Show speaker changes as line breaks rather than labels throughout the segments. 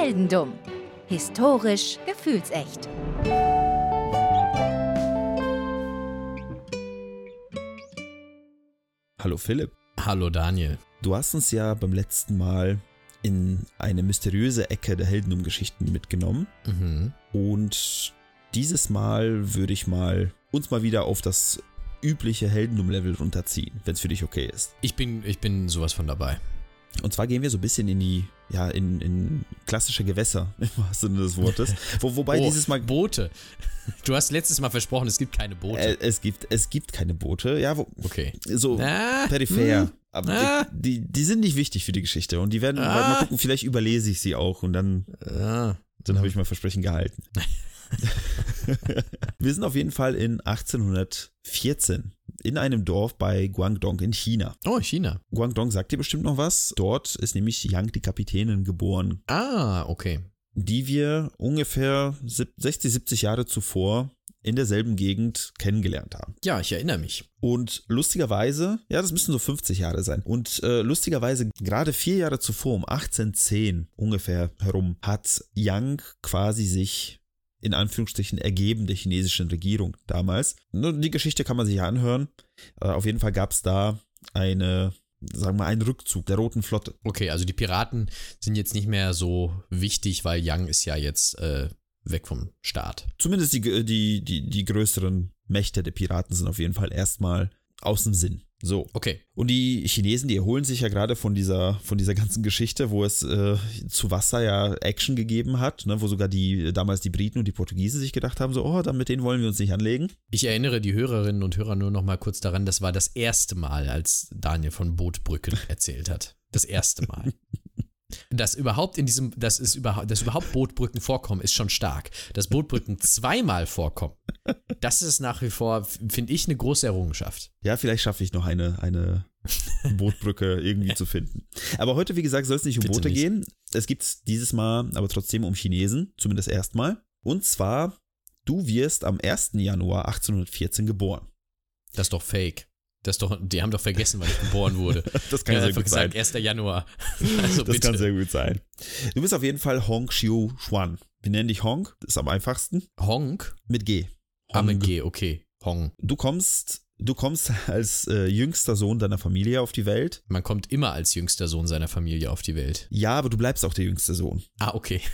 Heldendumm. Historisch gefühlsecht.
Hallo Philipp.
Hallo Daniel.
Du hast uns ja beim letzten Mal in eine mysteriöse Ecke der Heldenum-Geschichten mitgenommen.
Mhm.
Und dieses Mal würde ich mal uns mal wieder auf das übliche Heldenum-Level runterziehen, wenn es für dich okay ist.
Ich bin, ich bin sowas von dabei.
Und zwar gehen wir so ein bisschen in die, ja, in, in klassische Gewässer, im wahrsten Sinne des Wortes. Wo, wobei
oh,
dieses Mal.
Boote. Du hast letztes Mal versprochen, es gibt keine Boote.
Äh, es, gibt, es gibt keine Boote, ja, wo,
okay.
so
Ah,
peripher.
hm,
Aber
ah.
die, die sind nicht wichtig für die Geschichte. Und die werden,
Ah.
mal gucken, vielleicht überlese ich sie auch und dann
ah.
Dann habe ich mein Versprechen gehalten. Wir sind auf jeden Fall in 1814 in einem Dorf bei Guangdong in China.
Oh, China.
Guangdong sagt dir bestimmt noch was. Dort ist nämlich Yang die Kapitänin geboren,
Ah, okay.
die wir ungefähr sieb- 60, 70 Jahre zuvor in derselben Gegend kennengelernt haben.
Ja, ich erinnere mich.
Und lustigerweise, ja, das müssen so 50 Jahre sein. Und äh, lustigerweise, gerade vier Jahre zuvor, um 1810 ungefähr herum, hat Yang quasi sich in Anführungsstrichen ergeben der chinesischen Regierung damals. Die Geschichte kann man sich ja anhören. Äh, auf jeden Fall gab es da eine, sagen wir, einen Rückzug der Roten Flotte.
Okay, also die Piraten sind jetzt nicht mehr so wichtig, weil Yang ist ja jetzt äh, weg vom Staat.
Zumindest die, die, die, die größeren Mächte der Piraten sind auf jeden Fall erstmal aus dem Sinn. So.
Okay.
Und die Chinesen, die erholen sich ja gerade von dieser, von dieser ganzen Geschichte, wo es äh, zu Wasser ja Action gegeben hat, ne, wo sogar die damals die Briten und die Portugiesen sich gedacht haben, so, oh, dann mit denen wollen wir uns nicht anlegen.
Ich erinnere die Hörerinnen und Hörer nur noch mal kurz daran, das war das erste Mal, als Daniel von Bootbrücken erzählt hat. Das erste Mal. Dass überhaupt in diesem, dass es überhaupt, dass überhaupt Bootbrücken vorkommen, ist schon stark. Dass Bootbrücken zweimal vorkommen, das ist nach wie vor, finde ich, eine große Errungenschaft.
Ja, vielleicht schaffe ich noch eine, eine Bootbrücke irgendwie zu finden. Aber heute, wie gesagt, soll es nicht um
Bitte
Boote
nicht.
gehen. Es gibt dieses Mal aber trotzdem um Chinesen, zumindest erstmal. Und zwar, du wirst am 1. Januar 1814 geboren.
Das ist doch fake. Das doch, die haben doch vergessen, wann ich geboren wurde.
Das
Die haben einfach gesagt, 1. Januar. Also
Das
bitte.
kann sehr gut sein. Du bist auf jeden Fall Hong Xiu Xuan. Wir nennen dich Hong, das ist am einfachsten.
Honk?
Mit G.
Ah, mit G, okay. Hong.
Du kommst, du kommst als äh, jüngster Sohn deiner Familie auf die Welt.
Man kommt immer als jüngster Sohn seiner Familie auf die Welt.
Ja, aber du bleibst auch der jüngste Sohn.
Ah, okay.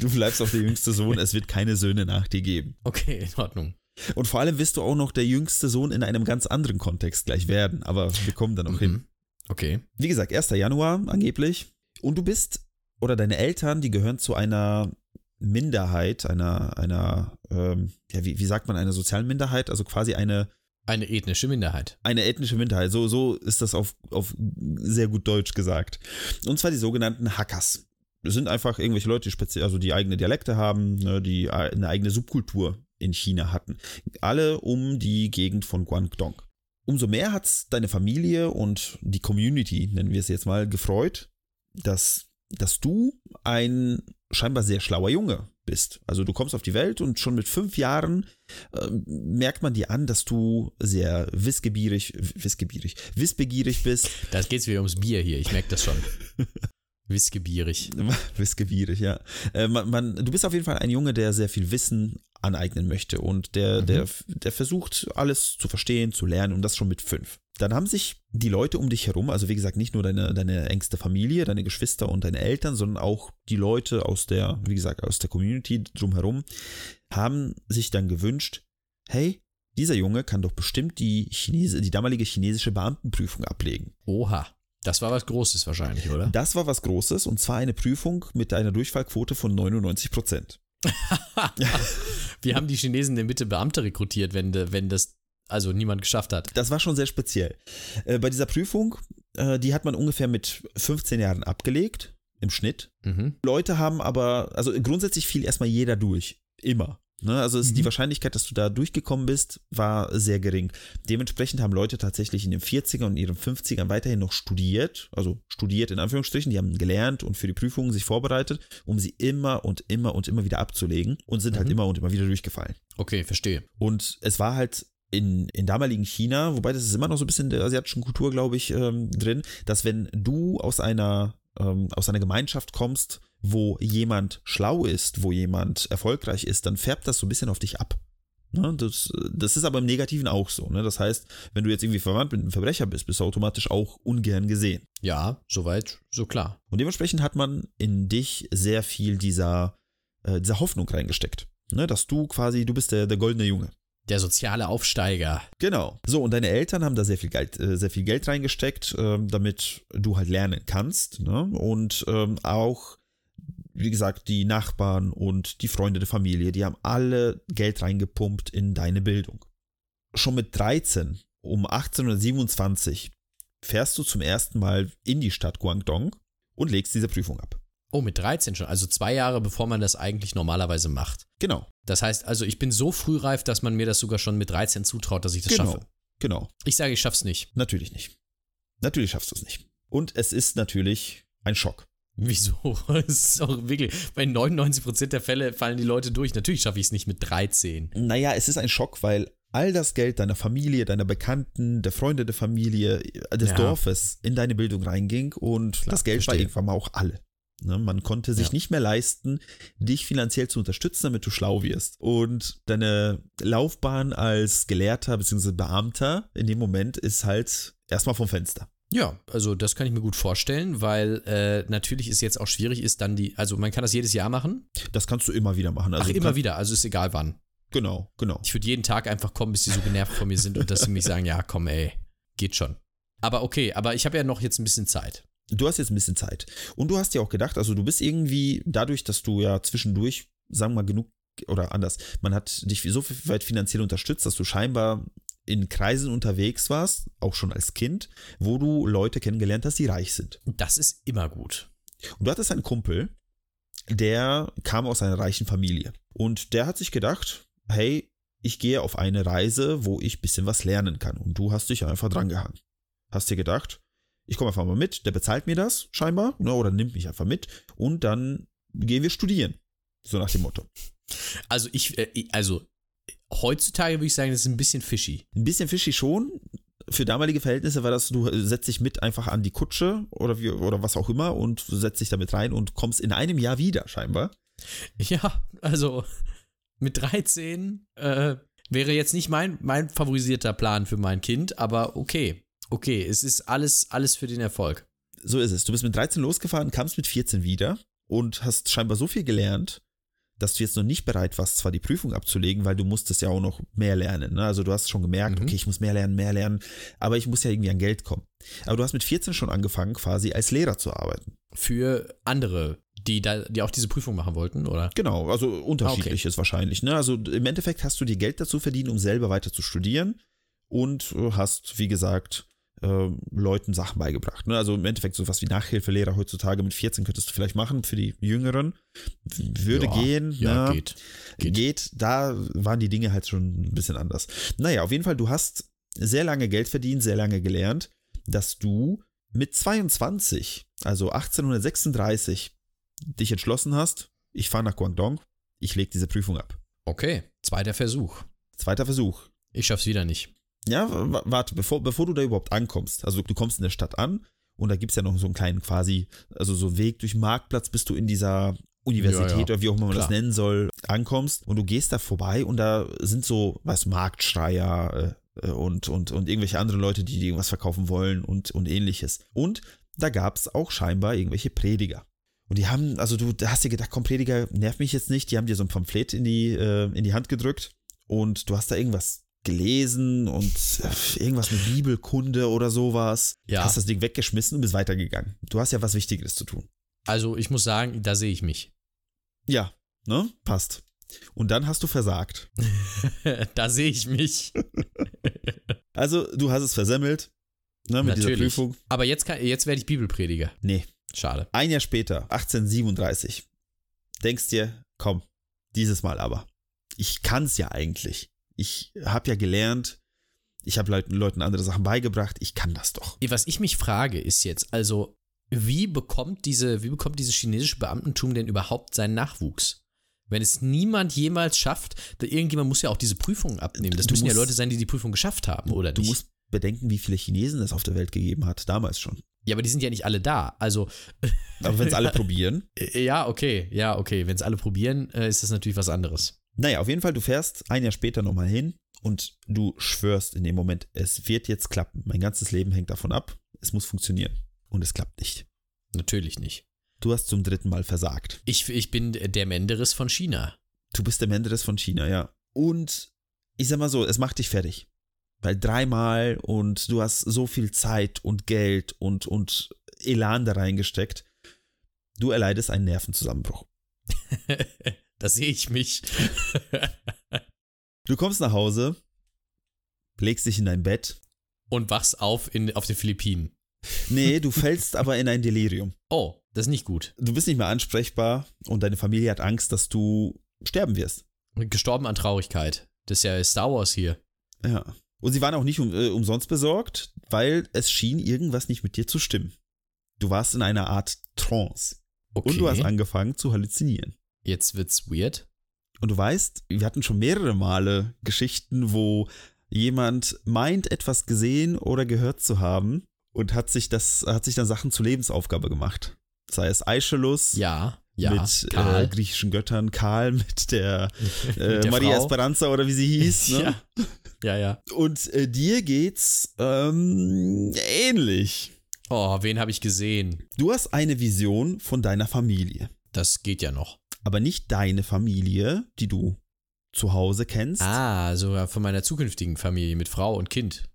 Du bleibst auch der jüngste Sohn. Es wird keine Söhne nach dir geben.
Okay, in Ordnung.
Und vor allem wirst du auch noch der jüngste Sohn in einem ganz anderen Kontext gleich werden. Aber wir kommen da noch hin.
Mhm. Okay.
Wie gesagt, 1. Januar angeblich. Und du bist, oder deine Eltern, die gehören zu einer Minderheit, einer, einer, ähm, ja, wie, wie sagt man, einer sozialen Minderheit, also quasi eine,
Eine ethnische Minderheit.
eine ethnische Minderheit. So, so ist das auf, auf sehr gut Deutsch gesagt. Und zwar die sogenannten Hackers. Das sind einfach irgendwelche Leute, die speziell, also die eigene Dialekte haben, ne, die eine eigene Subkultur in China hatten. Alle um die Gegend von Guangdong. Umso mehr hat's deine Familie und die Community, nennen wir es jetzt mal, gefreut, dass, dass du ein scheinbar sehr schlauer Junge bist. Also du kommst auf die Welt und schon mit fünf Jahren äh, merkt man dir an, dass du sehr wissgebierig, wissgebierig, wissbegierig bist.
Da geht's wieder ums Bier hier, ich merke das schon. Wissgebierig.
wissgebierig, ja. Äh, man, man, du bist auf jeden Fall ein Junge, der sehr viel Wissen aneignen möchte und der,
Mhm.
der, der versucht, alles zu verstehen, zu lernen und das schon mit fünf. Dann haben sich die Leute um dich herum, also wie gesagt, nicht nur deine, deine engste Familie, deine Geschwister und deine Eltern, sondern auch die Leute aus der, wie gesagt, aus der Community drumherum, haben sich dann gewünscht, hey, dieser Junge kann doch bestimmt die, Chinese, die damalige chinesische Beamtenprüfung ablegen.
Oha. Das war was Großes wahrscheinlich, oder?
Das war was Großes und zwar eine Prüfung mit einer Durchfallquote von 99 Prozent.
Wie haben die Chinesen denn bitte Beamte rekrutiert, wenn, wenn das also niemand geschafft hat?
Das war schon sehr speziell. Äh, bei dieser Prüfung, äh, die hat man ungefähr mit 15 Jahren abgelegt, im Schnitt.
Mhm.
Leute haben aber, also grundsätzlich fiel erstmal jeder durch. Immer. Ne? Also es,
Mhm.
die Wahrscheinlichkeit, dass du da durchgekommen bist, war sehr gering. Dementsprechend haben Leute tatsächlich in den 40er und ihren 50ern weiterhin noch studiert, also studiert in Anführungsstrichen, die haben gelernt und für die Prüfungen sich vorbereitet, um sie immer und immer und immer wieder abzulegen und sind halt
Mhm.
immer und immer wieder durchgefallen.
Okay, verstehe.
Und es war halt in, in damaligen China, wobei das ist immer noch so ein bisschen in der asiatischen Kultur, glaube ich, ähm, drin, dass wenn du aus einer ähm, aus einer Gemeinschaft kommst, wo jemand schlau ist, wo jemand erfolgreich ist, dann färbt das so ein bisschen auf dich ab. Ne? Das, das ist aber im Negativen auch so. Ne? Das heißt, wenn du jetzt irgendwie verwandt mit einem Verbrecher bist, bist du automatisch auch ungern gesehen.
Ja, soweit, so klar.
Und dementsprechend hat man in dich sehr viel dieser, äh, dieser Hoffnung reingesteckt. Ne? Dass du quasi, du bist der, der goldene Junge.
Der soziale Aufsteiger.
Genau. So, und deine Eltern haben da sehr viel Geld, äh, sehr viel Geld reingesteckt, äh, damit du halt lernen kannst. Ne? Und ähm, auch, wie gesagt, die Nachbarn und die Freunde der Familie, die haben alle Geld reingepumpt in deine Bildung. Schon mit 13, um 1827, fährst du zum ersten Mal in die Stadt Guangdong und legst diese Prüfung ab.
Oh, mit 13 schon. Also zwei Jahre, bevor man das eigentlich normalerweise macht.
Genau.
Das heißt also, ich bin so frühreif, dass man mir das sogar schon mit 13 zutraut, dass ich das
genau.
schaffe.
Genau.
Ich sage, ich schaff's nicht.
Natürlich nicht. Natürlich schaffst du es nicht. Und es ist natürlich ein Schock.
Wieso? Es ist auch wirklich, bei 99% der Fälle fallen die Leute durch. Natürlich schaffe ich es nicht mit 13.
Naja, es ist ein Schock, weil all das Geld deiner Familie, deiner Bekannten, der Freunde der Familie, des
Ja.
Dorfes in deine Bildung reinging und
Klar,
das Geld war
verstehe.
irgendwann mal auch alle. Ne, man konnte sich
Ja.
nicht mehr leisten, dich finanziell zu unterstützen, damit du schlau wirst. Und deine Laufbahn als Gelehrter bzw. Beamter in dem Moment ist halt erstmal vom Fenster.
Ja, also das kann ich mir gut vorstellen, weil äh, natürlich es jetzt auch schwierig ist, dann die, also man kann das jedes Jahr machen.
Das kannst du immer wieder machen. Also
Ach, immer wieder, also ist egal wann.
Genau, genau.
Ich würde jeden Tag einfach kommen, bis sie so genervt von mir sind und dass sie mich sagen, ja, komm, ey, geht schon. Aber okay, aber ich habe ja noch jetzt ein bisschen Zeit.
Du hast jetzt ein bisschen Zeit. Und du hast dir auch gedacht, also du bist irgendwie, dadurch, dass du ja zwischendurch, sagen wir mal, genug oder anders, man hat dich so weit finanziell unterstützt, dass du scheinbar in Kreisen unterwegs warst, auch schon als Kind, wo du Leute kennengelernt hast, die reich sind.
Das ist immer gut.
Und du hattest einen Kumpel, der kam aus einer reichen Familie. Und der hat sich gedacht, hey, ich gehe auf eine Reise, wo ich ein bisschen was lernen kann. Und du hast dich einfach drangehangen. Hast dir gedacht, ich komme einfach mal mit, der bezahlt mir das scheinbar, ne, oder nimmt mich einfach mit und dann gehen wir studieren. So nach dem Motto.
Also ich, äh, ich- also heutzutage würde ich sagen, das ist ein bisschen fishy.
Ein bisschen fishy schon. Für damalige Verhältnisse war das, du setzt dich mit einfach an die Kutsche oder, wie, oder was auch immer und setzt dich damit rein und kommst in einem Jahr wieder, scheinbar.
Ja, also mit 13 äh, wäre jetzt nicht mein, mein favorisierter Plan für mein Kind, aber okay. Okay, es ist alles, alles für den Erfolg.
So ist es. Du bist mit 13 losgefahren, kamst mit 14 wieder und hast scheinbar so viel gelernt, dass du jetzt noch nicht bereit warst, zwar die Prüfung abzulegen, weil du musstest ja auch noch mehr lernen. Ne? Also du hast schon gemerkt,
Mhm.
okay, ich muss mehr lernen, mehr lernen, aber ich muss ja irgendwie an Geld kommen. Aber du hast mit 14 schon angefangen, quasi als Lehrer zu arbeiten.
Für andere, die da, die auch diese Prüfung machen wollten, oder?
Genau, also unterschiedliches wahrscheinlich. Ne? Also im Endeffekt hast du dir Geld dazu verdient, um selber weiter zu studieren und hast, wie gesagt, äh, Leuten Sachen beigebracht. Ne? Also im Endeffekt sowas wie Nachhilfelehrer heutzutage mit 14 könntest du vielleicht machen für die Jüngeren. Würde
Ja,
gehen.
Ja,
ne?
geht.
geht.
Geht.
Da waren die Dinge halt schon ein bisschen anders. Naja, auf jeden Fall, du hast sehr lange Geld verdient, sehr lange gelernt, dass du mit 22, also 1836, dich entschlossen hast, ich fahre nach Guangdong, ich lege diese Prüfung ab.
Okay, zweiter Versuch.
Zweiter Versuch.
Ich schaff's wieder nicht.
Ja, wa- warte, bevor, bevor du da überhaupt ankommst, also du kommst in der Stadt an und da gibt es ja noch so einen kleinen quasi, also so Weg durch den Marktplatz, bis du in dieser Universität
Ja, ja.
oder wie auch immer man das
Klar.
nennen soll, ankommst und du gehst da vorbei und da sind so, du, Marktschreier äh, äh, und, und, und irgendwelche anderen Leute, die dir irgendwas verkaufen wollen und, und ähnliches. Und da gab es auch scheinbar irgendwelche Prediger. Und die haben, also du hast dir gedacht, komm, Prediger, nerv mich jetzt nicht. Die haben dir so ein Pamphlet in die, äh, in die Hand gedrückt und du hast da irgendwas gelesen und äh, irgendwas mit Bibelkunde oder sowas.
Ja.
Hast das Ding weggeschmissen und bist weitergegangen. Du hast ja was Wichtigeres zu tun.
Also ich muss sagen, da sehe ich mich.
Ja, ne? Passt. Und dann hast du versagt.
da sehe ich mich.
Also, du hast es versemmelt, ne, mit dieser
Natürlich.
Prüfung.
Aber jetzt, kann, jetzt werde ich Bibelprediger.
Nee.
Schade.
Ein Jahr später, 1837, denkst dir, komm, dieses Mal aber. Ich kann's ja eigentlich. Ich habe ja gelernt, ich habe Leuten, Leuten andere Sachen beigebracht, ich kann das doch.
Was ich mich frage, ist jetzt, also, wie bekommt diese, wie bekommt dieses chinesische Beamtentum denn überhaupt seinen Nachwuchs? Wenn es niemand jemals schafft, da irgendjemand muss ja auch diese Prüfungen abnehmen. Das
Du
müssen ja
musst-
Leute sein, die die Prüfung geschafft haben, oder
Du
nicht?
musst bedenken, wie viele Chinesen es auf der Welt gegeben hat, damals schon.
Ja, aber die sind ja nicht alle da. Also.
Aber wenn es alle probieren.
Ja, okay, ja, okay. Wenn es alle probieren, äh, ist das natürlich was anderes.
Naja, auf jeden Fall, du fährst ein Jahr später nochmal hin und du schwörst in dem Moment, es wird jetzt klappen. Mein ganzes Leben hängt davon ab. Es muss funktionieren. Und es klappt nicht.
Natürlich nicht.
Du hast zum dritten Mal versagt.
Ich, ich bin der Menderes von China.
Du bist der Menderes von China, ja. Und ich sag mal so, es macht dich fertig. Weil dreimal und du hast so viel Zeit und Geld und, und Elan da reingesteckt. Du erleidest einen Nervenzusammenbruch.
da sehe ich mich.
du kommst nach Hause, legst dich in dein Bett.
Und wachst auf in, auf den Philippinen.
Nee, du fällst aber in ein Delirium.
Oh, das ist nicht gut.
Du bist nicht mehr ansprechbar und deine Familie hat Angst, dass du sterben wirst.
Gestorben an Traurigkeit. Das ist ja Star Wars hier.
Ja. Und sie waren auch nicht um, äh, umsonst besorgt, weil es schien irgendwas nicht mit dir zu stimmen. Du warst in einer Art Trance.
Okay.
Und du hast angefangen zu halluzinieren.
Jetzt wird's weird.
Und du weißt, wir hatten schon mehrere Male Geschichten, wo jemand meint, etwas gesehen oder gehört zu haben und hat sich das, hat sich dann Sachen zur Lebensaufgabe gemacht. Sei es Aeschylus.
Ja. Ja,
mit äh, griechischen Göttern, Karl mit der, äh,
der
Maria
Frau.
Esperanza oder wie sie hieß. Ne?
Ja. ja, ja.
Und äh, dir geht's ähm, ähnlich.
Oh, wen habe ich gesehen?
Du hast eine Vision von deiner Familie,
Das geht ja noch.
Aber nicht deine Familie, die du zu Hause kennst.
Ah, sogar von meiner zukünftigen Familie mit Frau und Kind.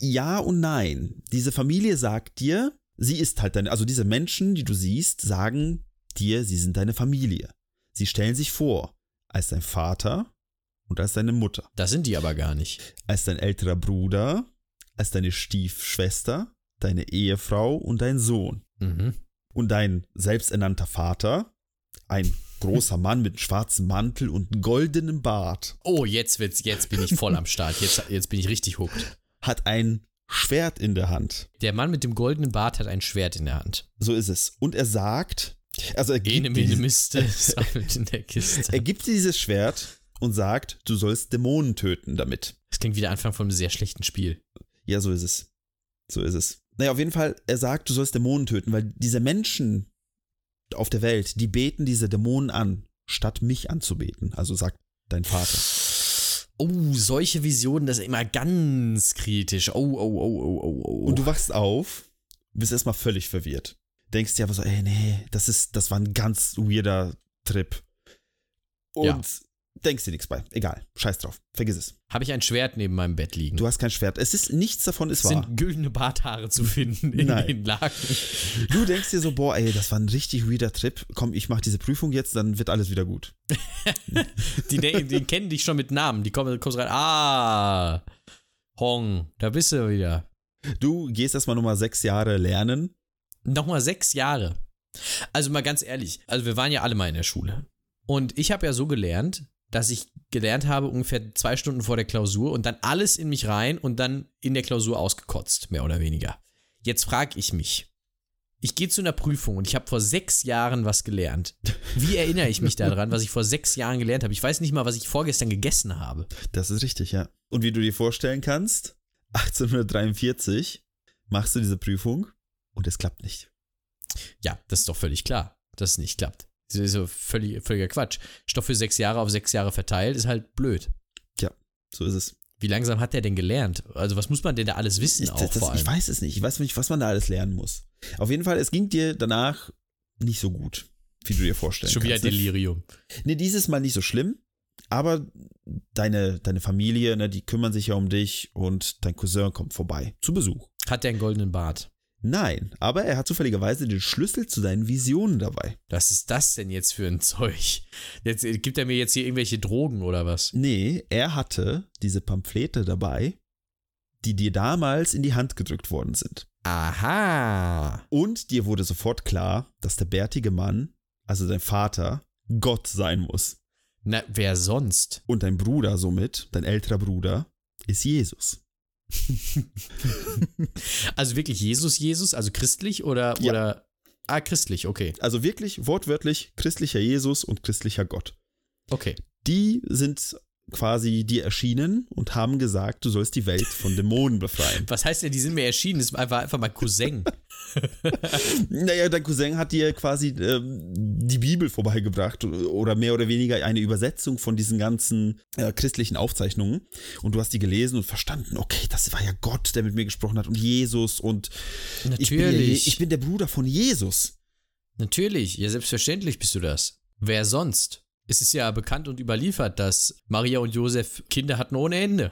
Ja und nein. Diese Familie sagt dir, sie ist halt deine, also diese Menschen, die du siehst, sagen dir, sie sind deine Familie. Sie stellen sich vor als dein Vater und als deine Mutter,
Das sind die aber gar nicht.
als dein älterer Bruder, als deine Stiefschwester, deine Ehefrau und dein Sohn.
Mhm.
Und dein selbsternannter Vater, ein großer Mann mit schwarzem Mantel und einem goldenen Bart,
Oh, jetzt wird's, jetzt bin ich voll am Start. Jetzt, jetzt bin ich richtig hooked.
hat ein Schwert in der Hand.
Der Mann mit dem goldenen Bart hat ein Schwert in der Hand.
So ist es. Und er sagt, also er
Ene,
gibt, dieses,
Miste in der Kiste.
er gibt dir dieses Schwert und sagt, du sollst Dämonen töten damit.
Das klingt wie der Anfang von einem sehr schlechten Spiel.
Ja, so ist es. So ist es. Naja, auf jeden Fall, er sagt, du sollst Dämonen töten, weil diese Menschen auf der Welt, die beten diese Dämonen an, statt mich anzubeten. Also sagt dein Vater.
Oh, solche Visionen, das ist immer ganz kritisch. Oh, oh, oh, oh, oh, oh.
Und du wachst auf, bist erstmal völlig verwirrt. Denkst dir aber so, ey, nee, das ist, das war ein ganz weirder Trip. Und
Ja.
Denkst dir nichts bei. Egal, scheiß drauf, vergiss es.
Habe ich ein Schwert neben meinem Bett liegen?
Du hast kein Schwert. Es ist nichts davon ist
es
wahr.
sind güldene Barthaare zu finden in
Nein.
den Laken.
Du denkst dir so, boah, ey, das war ein richtig weirder Trip. Komm, ich mach diese Prüfung jetzt, dann wird alles wieder gut.
Die, die kennen dich schon mit Namen. Die kommen, kommst rein. Ah, Hong, da bist du wieder.
Du gehst erstmal nochmal sechs Jahre lernen.
Nochmal sechs Jahre. Also mal ganz ehrlich, also wir waren ja alle mal in der Schule. Und ich habe ja so gelernt, dass ich gelernt habe ungefähr zwei Stunden vor der Klausur und dann alles in mich rein und dann in der Klausur ausgekotzt, mehr oder weniger. Jetzt frage ich mich, ich gehe zu einer Prüfung und ich habe vor sechs Jahren was gelernt. Wie erinnere ich mich daran, was ich vor sechs Jahren gelernt habe? Ich weiß nicht mal, was ich vorgestern gegessen habe.
Das ist richtig, ja. Und wie du dir vorstellen kannst, 1843 machst du diese Prüfung und es klappt nicht.
Ja, das ist doch völlig klar, dass es nicht klappt. Das ist so völlig, völliger Quatsch. Stoff für sechs Jahre auf sechs Jahre verteilt ist halt blöd.
So ist es.
Wie langsam hat der denn gelernt? Also, was muss man denn da alles wissen
Ich, das,
vor
ich weiß es nicht. Ich weiß nicht, was man da alles lernen muss. Auf jeden Fall, es ging dir danach nicht so gut, wie du dir vorstellen
Schon wieder
kannst. ne?
Delirium.
Nee, dieses Mal nicht so schlimm, aber deine, deine Familie, ne, die kümmern sich ja um dich und dein Cousin kommt vorbei zu Besuch.
Hat der einen goldenen Bart?
Nein, aber er hat zufälligerweise den Schlüssel zu deinen Visionen dabei.
Was ist das denn jetzt für ein Zeug? Jetzt, äh, gibt er mir jetzt hier irgendwelche Drogen oder was?
Nee, er hatte diese Pamphlete dabei, die dir damals in die Hand gedrückt worden sind.
Aha.
Und dir wurde sofort klar, dass der bärtige Mann, also dein Vater, Gott sein muss.
Na, wer sonst?
Und dein Bruder somit, dein älterer Bruder, ist Jesus.
Also wirklich Jesus, Jesus, also christlich oder,
Ja.
oder. Ah, christlich, okay.
Also wirklich wortwörtlich christlicher Jesus und christlicher Gott.
Okay.
Die sind quasi dir erschienen und haben gesagt, du sollst die Welt von Dämonen befreien.
Was heißt denn, die sind mir erschienen? Das war einfach, einfach mein Cousin.
naja, dein Cousin hat dir quasi ähm, die Bibel vorbeigebracht oder mehr oder weniger eine Übersetzung von diesen ganzen äh, christlichen Aufzeichnungen und du hast die gelesen und verstanden, okay, das war ja Gott, der mit mir gesprochen hat und Jesus und
Natürlich.
Ich, bin, ja, ich bin der Bruder von Jesus.
Natürlich, ja, selbstverständlich bist du das. Wer sonst? Es ist ja bekannt und überliefert, dass Maria und Josef Kinder hatten ohne Ende.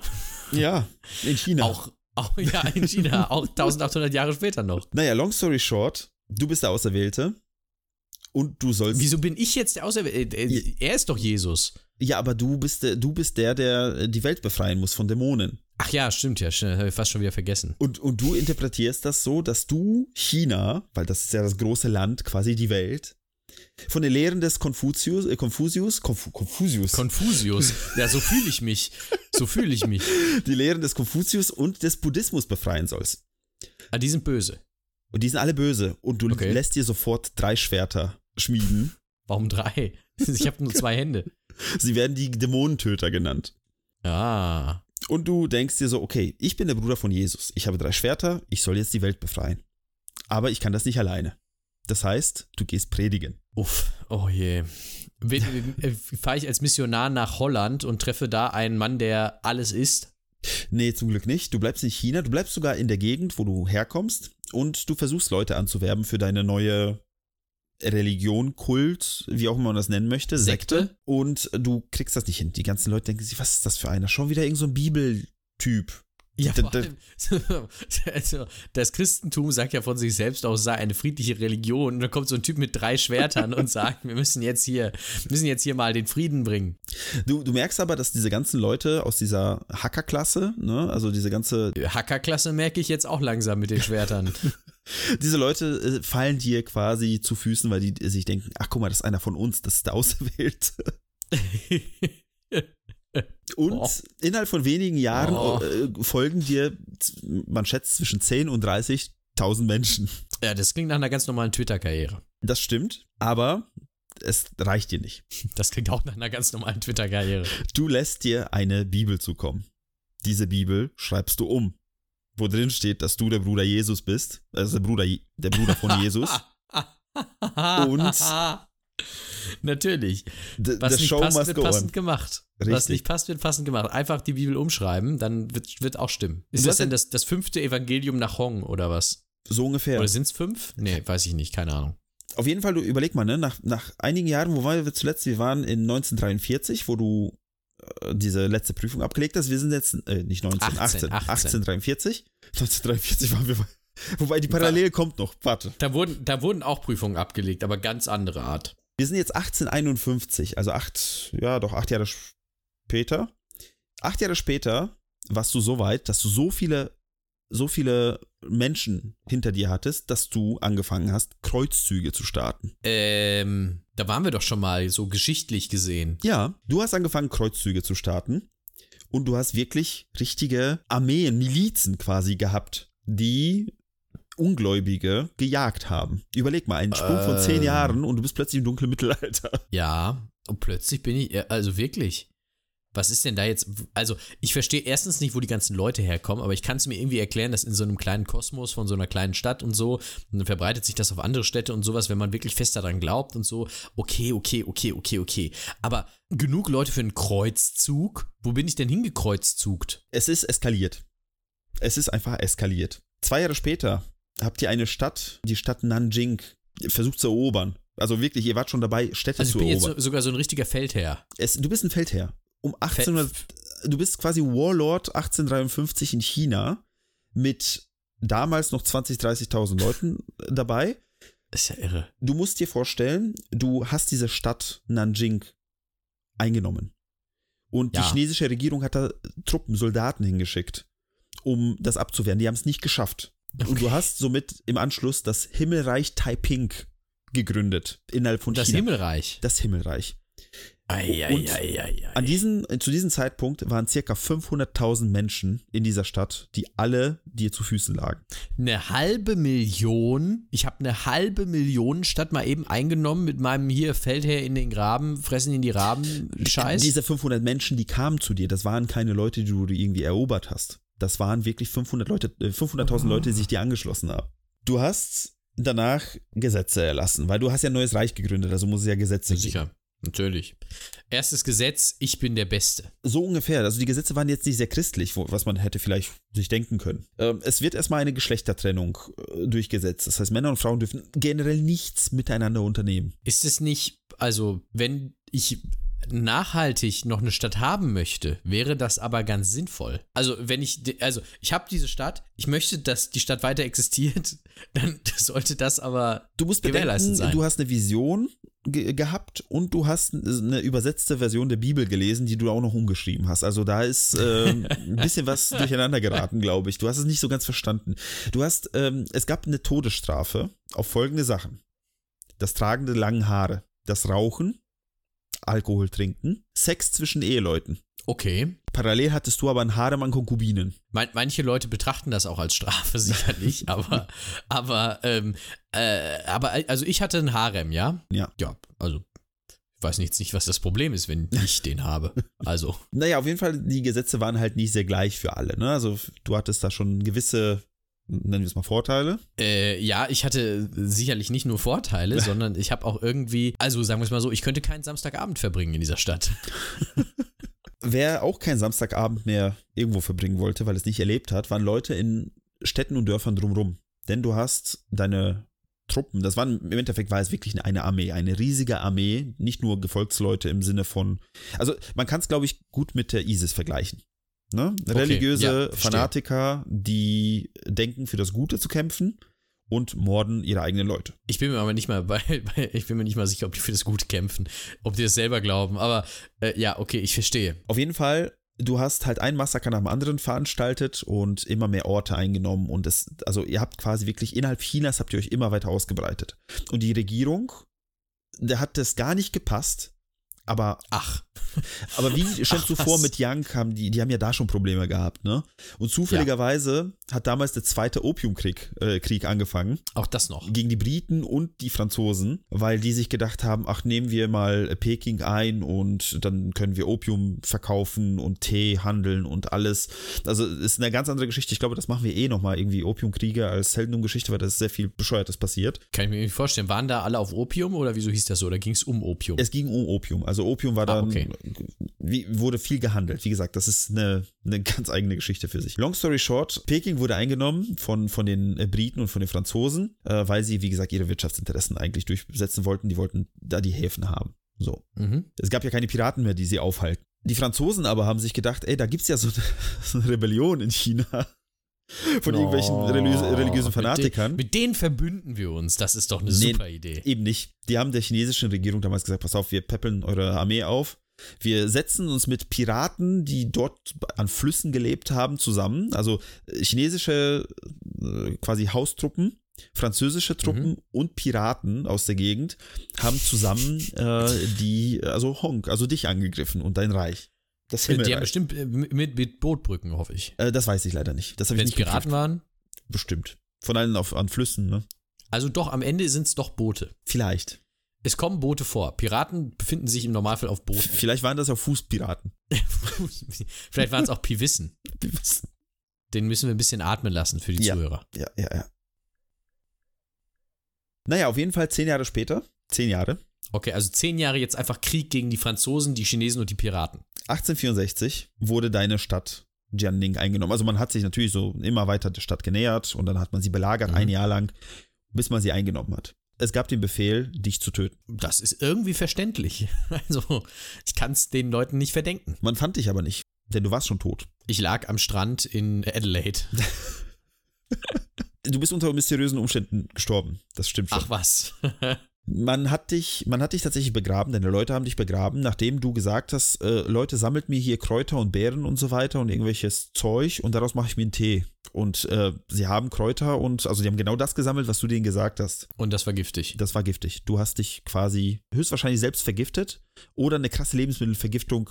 Ja, in China.
Auch, auch ja, in China, auch 1800 Jahre später noch.
Naja, long story short, du bist der Auserwählte und du sollst.
Wieso bin ich jetzt der Auserwählte? Äh, er ist doch Jesus.
Ja, aber du bist, der, du bist der, der die Welt befreien muss von Dämonen.
Ach ja, stimmt ja, habe ich fast schon wieder vergessen.
Und, und du interpretierst das so, dass du China, weil das ist ja das große Land, quasi die Welt, von den Lehren des Konfuzius, äh, Konfusius, Konf Konfusius.
Konfusius. Ja, so fühle ich mich. So fühle ich mich.
Die Lehren des Konfuzius und des Buddhismus befreien sollst.
Ah, die sind böse.
Und die sind alle böse. Und du okay. lässt dir sofort drei Schwerter schmieden.
Warum drei? Ich habe nur zwei Hände.
Sie werden die Dämonentöter genannt.
Ah.
Und du denkst dir so, okay, ich bin der Bruder von Jesus. Ich habe drei Schwerter, ich soll jetzt die Welt befreien. Aber ich kann das nicht alleine. Das heißt, du gehst predigen.
Uff, oh je. Äh, fahre ich als Missionar nach Holland und treffe da einen Mann, der alles ist?
Nee, zum Glück nicht. Du bleibst in China, du bleibst sogar in der Gegend, wo du herkommst und du versuchst Leute anzuwerben für deine neue Religion, Kult, wie auch immer man das nennen möchte, Sekte. Sekte. Und du kriegst das nicht hin. Die ganzen Leute denken sich, was ist das für einer? Schon wieder irgend so ein Bibeltyp.
Ja, vor allem, also, das Christentum sagt ja von sich selbst auch, sei eine friedliche Religion. Und da kommt so ein Typ mit drei Schwertern und sagt, wir müssen jetzt hier, müssen jetzt hier mal den Frieden bringen.
Du, du merkst aber, dass diese ganzen Leute aus dieser Hackerklasse, ne, also diese ganze.
Hackerklasse merke ich jetzt auch langsam mit den Schwertern.
diese Leute äh, fallen dir quasi zu Füßen, weil die sich denken, ach guck mal, das ist einer von uns, das ist der Auserwählte. Und oh. innerhalb von wenigen Jahren oh. folgen dir, man schätzt, zwischen 10 und 30.000 Menschen.
Ja, das klingt nach einer ganz normalen Twitter-Karriere.
Das stimmt, aber es reicht dir nicht.
Das klingt auch nach einer ganz normalen Twitter-Karriere.
Du lässt dir eine Bibel zukommen. Diese Bibel schreibst du um, wo drin steht, dass du der Bruder Jesus bist, also der Bruder, der Bruder von Jesus. und
Natürlich.
The, Was the nicht
passt,
wird
passend on. gemacht. Richtig. Was nicht passt, wird passend gemacht. Einfach die Bibel umschreiben, dann wird, wird auch stimmen. Ist das denn das, das fünfte Evangelium nach Hong oder was?
So ungefähr.
Oder sind es fünf? Nee, weiß ich nicht, keine Ahnung.
Auf jeden Fall, du überleg mal, ne, nach, nach einigen Jahren, wo waren wir zuletzt? Wir waren in 1943, wo du äh, diese letzte Prüfung abgelegt hast. Wir sind jetzt, äh, nicht 19, 18, 18, 18. 1843. 1943 waren wir, wobei die Parallele kommt noch, warte.
Da wurden, da wurden auch Prüfungen abgelegt, aber ganz andere Art.
Wir sind jetzt 1851, also acht, ja, doch acht Jahre später. Acht Jahre später warst du so weit, dass du so viele, so viele Menschen hinter dir hattest, dass du angefangen hast, Kreuzzüge zu starten.
Ähm, da waren wir doch schon mal so geschichtlich gesehen.
Ja, du hast angefangen, Kreuzzüge zu starten. Und du hast wirklich richtige Armeen, Milizen quasi gehabt, die Ungläubige gejagt haben. Überleg mal, einen Sprung von zehn ähm. Jahren und du bist plötzlich im dunklen Mittelalter.
Ja, und plötzlich bin ich, also wirklich. Was ist denn da jetzt? Also, ich verstehe erstens nicht, wo die ganzen Leute herkommen, aber ich kann es mir irgendwie erklären, dass in so einem kleinen Kosmos von so einer kleinen Stadt und so, dann verbreitet sich das auf andere Städte und sowas, wenn man wirklich fest daran glaubt und so. Okay, okay, okay, okay, okay. Aber genug Leute für einen Kreuzzug? Wo bin ich denn hingekreuzzzugt?
Es ist eskaliert. Es ist einfach eskaliert. Zwei Jahre später habt ihr eine Stadt, die Stadt Nanjing, versucht zu erobern. Also wirklich, ihr wart schon dabei, Städte also zu erobern. Ich bin
jetzt sogar so ein richtiger Feldherr.
Es, du bist ein Feldherr. Um 1800, Fe du bist quasi Warlord 1853 in China mit damals noch 20, 30.000 Leuten dabei.
ist ja irre.
Du musst dir vorstellen, du hast diese Stadt Nanjing eingenommen. Und ja. die chinesische Regierung hat da Truppen, Soldaten hingeschickt, um das abzuwehren. Die haben es nicht geschafft. Okay. Und du hast somit im Anschluss das Himmelreich Taiping gegründet innerhalb von
das
China.
Das Himmelreich.
Das Himmelreich.
Eieieiei.
An diesen, zu diesem Zeitpunkt waren circa 500.000 Menschen in dieser Stadt, die alle dir zu Füßen lagen.
Eine halbe Million. Ich habe eine halbe Million Stadt mal eben eingenommen mit meinem hier Feldherr in den Graben, fressen in die Raben Scheiß.
Diese 500 Menschen, die kamen zu dir, das waren keine Leute, die du irgendwie erobert hast. Das waren wirklich 500 Leute, äh, 500.000 Leute, die sich dir angeschlossen haben. Du hast danach Gesetze erlassen, weil du hast ja ein neues Reich gegründet, also muss es ja Gesetze geben.
Sicher, natürlich. Erstes Gesetz, ich bin der Beste.
So ungefähr. Also die Gesetze waren jetzt nicht sehr christlich, was man hätte vielleicht sich denken können. Ähm, es wird erstmal eine Geschlechtertrennung äh, durchgesetzt. Das heißt, Männer und Frauen dürfen generell nichts miteinander unternehmen.
Ist es nicht, also wenn ich nachhaltig noch eine Stadt haben möchte, wäre das aber ganz sinnvoll. Also wenn ich, also ich habe diese Stadt, ich möchte, dass die Stadt weiter existiert, dann sollte das aber
Du musst
gewährleistet
bedenken,
sein.
du hast eine Vision ge gehabt und du hast eine übersetzte Version der Bibel gelesen, die du auch noch umgeschrieben hast. Also da ist ähm, ein bisschen was durcheinander geraten, glaube ich. Du hast es nicht so ganz verstanden. Du hast, ähm, es gab eine Todesstrafe auf folgende Sachen. Das Tragen der langen Haare, das Rauchen, Alkohol trinken, Sex zwischen Eheleuten.
okay.
Parallel hattest du aber einen Harem an Konkubinen.
Man, manche Leute betrachten das auch als Strafe sicherlich, aber, aber, ähm, äh, aber, also ich hatte einen Harem, ja?
Ja.
Ja, also ich weiß jetzt nicht, was das Problem ist, wenn ich den habe. Also,
Naja, auf jeden Fall, die Gesetze waren halt nicht sehr gleich für alle. Ne? Also du hattest da schon gewisse, nennen wir es mal Vorteile.
äh, ja, ich hatte sicherlich nicht nur Vorteile, sondern ich habe auch irgendwie, also sagen wir es mal so, ich könnte keinen Samstagabend verbringen in dieser Stadt.
Wer auch keinen Samstagabend mehr irgendwo verbringen wollte, weil es nicht erlebt hat, waren Leute in Städten und Dörfern drumrum. Denn du hast deine Truppen, das waren im Endeffekt war es wirklich eine Armee, eine riesige Armee, nicht nur Gefolgsleute im Sinne von, also man kann es glaube ich gut mit der ISIS vergleichen. Ne? Religiöse
ja, verstehe.
Fanatiker, die denken für das Gute zu kämpfen und morden ihre eigenen Leute.
Ich bin mir aber nicht mal bei, bei ich bin mir nicht mal sicher, ob die für das Gute kämpfen, ob die das selber glauben, aber äh, ja, okay, ich verstehe.
Auf jeden Fall, du hast halt ein Massaker nach dem anderen veranstaltet und immer mehr Orte eingenommen und es, also ihr habt quasi wirklich innerhalb Chinas habt ihr euch immer weiter ausgebreitet. Und die Regierung, der hat das gar nicht gepasst. Aber,
Ach,
aber wie stellst du vor, mit Yang haben die, die haben ja da schon Probleme gehabt, ne? Und zufälligerweise hat damals der zweite Opiumkrieg äh, Krieg angefangen
auch das noch.
gegen die Briten und die Franzosen, weil die sich gedacht haben, ach, nehmen wir mal Peking ein und dann können wir Opium verkaufen und Tee handeln und alles. Also ist eine ganz andere Geschichte. Ich glaube, das machen wir eh nochmal irgendwie Opiumkriege als Heldenumgeschichte, weil da ist sehr viel Bescheuertes passiert.
Kann ich mir nicht vorstellen. Waren da alle auf Opium oder wieso hieß das so? Oder ging es um Opium?
Es ging um Opium. Also Opium war
Ah,
dann,
okay.
Wie, wurde viel gehandelt. Wie gesagt, das ist eine, eine ganz eigene Geschichte für sich. Long story short, Peking wurde eingenommen von, von den äh, Briten und von den Franzosen, äh, weil sie, wie gesagt, ihre Wirtschaftsinteressen eigentlich durchsetzen wollten. Die wollten da die Häfen haben. So.
mhm.
Es gab ja keine Piraten mehr, die sie aufhalten. Die Franzosen aber haben sich gedacht, ey, da gibt's ja so eine, so eine Rebellion in China. Von irgendwelchen
Oh,
religiös, religiösen
mit
Fanatikern.
den- Mit denen verbünden wir uns. Das ist doch eine
Nee.
super Idee.
Eben nicht. Die haben der chinesischen Regierung damals gesagt, pass auf, wir peppeln eure Armee auf. Wir setzen uns mit Piraten, die dort an Flüssen gelebt haben, zusammen. Also äh, chinesische äh, quasi Haustruppen, französische Truppen und Piraten aus der Gegend haben zusammen äh, die, also Hong, also dich angegriffen und dein Reich. Das
Die haben bestimmt äh, mit, mit Bootbrücken, hoffe ich.
Äh, das weiß ich leider nicht. Das habe ich nicht
Piraten
geprüft.
waren.
Bestimmt. Von allen auf, an Flüssen, ne?
Also doch, am Ende sind es doch Boote.
Vielleicht.
Es kommen Boote vor. Piraten befinden sich im Normalfall auf Booten.
Vielleicht waren das ja Fußpiraten.
Vielleicht waren es auch Piwissen. Den müssen wir ein bisschen atmen lassen für die
Ja.
Zuhörer.
Ja, ja, ja. Naja, auf jeden Fall zehn Jahre später, zehn Jahre,
Okay, also zehn Jahre jetzt einfach Krieg gegen die Franzosen, die Chinesen und die Piraten.
1864 wurde deine Stadt Jianning eingenommen. Also man hat sich natürlich so immer weiter der Stadt genähert und dann hat man sie belagert,
Mhm.
ein Jahr lang, bis man sie eingenommen hat. Es gab den Befehl, dich zu töten.
Das ist irgendwie verständlich. Also, ich kann es den Leuten nicht verdenken.
Man fand dich aber nicht, denn du warst schon tot.
Ich lag am Strand in Adelaide.
Du bist unter mysteriösen Umständen gestorben. Das stimmt schon.
Ach was.
Man hat dich, man hat dich tatsächlich begraben, deine Leute haben dich begraben, nachdem du gesagt hast, äh, Leute, sammelt mir hier Kräuter und Beeren und so weiter und irgendwelches Zeug und daraus mache ich mir einen Tee. Und äh, sie haben Kräuter und, also die haben genau das gesammelt, was du denen gesagt hast.
Und das war giftig.
Das war giftig. Du hast dich quasi höchstwahrscheinlich selbst vergiftet oder eine krasse Lebensmittelvergiftung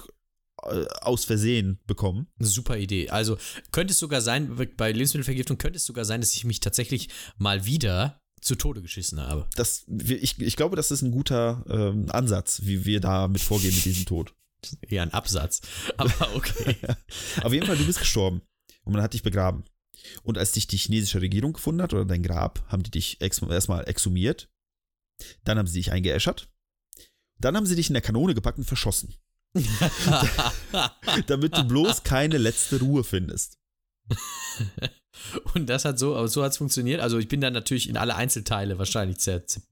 äh, aus Versehen bekommen.
Super Idee. Also könnte es sogar sein, bei Lebensmittelvergiftung könnte es sogar sein, dass ich mich tatsächlich mal wieder zu Tode geschissen habe.
Das, ich, ich glaube, das ist ein guter ähm, Ansatz, wie wir da mit vorgehen mit diesem Tod.
Eher ein Absatz. Aber okay.
Auf jeden Fall, du bist gestorben und man hat dich begraben. Und als dich die chinesische Regierung gefunden hat oder dein Grab, haben die dich ex erstmal exhumiert. Dann haben sie dich eingeäschert. Dann haben sie dich in der Kanone gepackt und verschossen. Damit du bloß keine letzte Ruhe findest.
Und das hat so, so hat es funktioniert. Also ich bin dann natürlich in alle Einzelteile wahrscheinlich zerbröselt.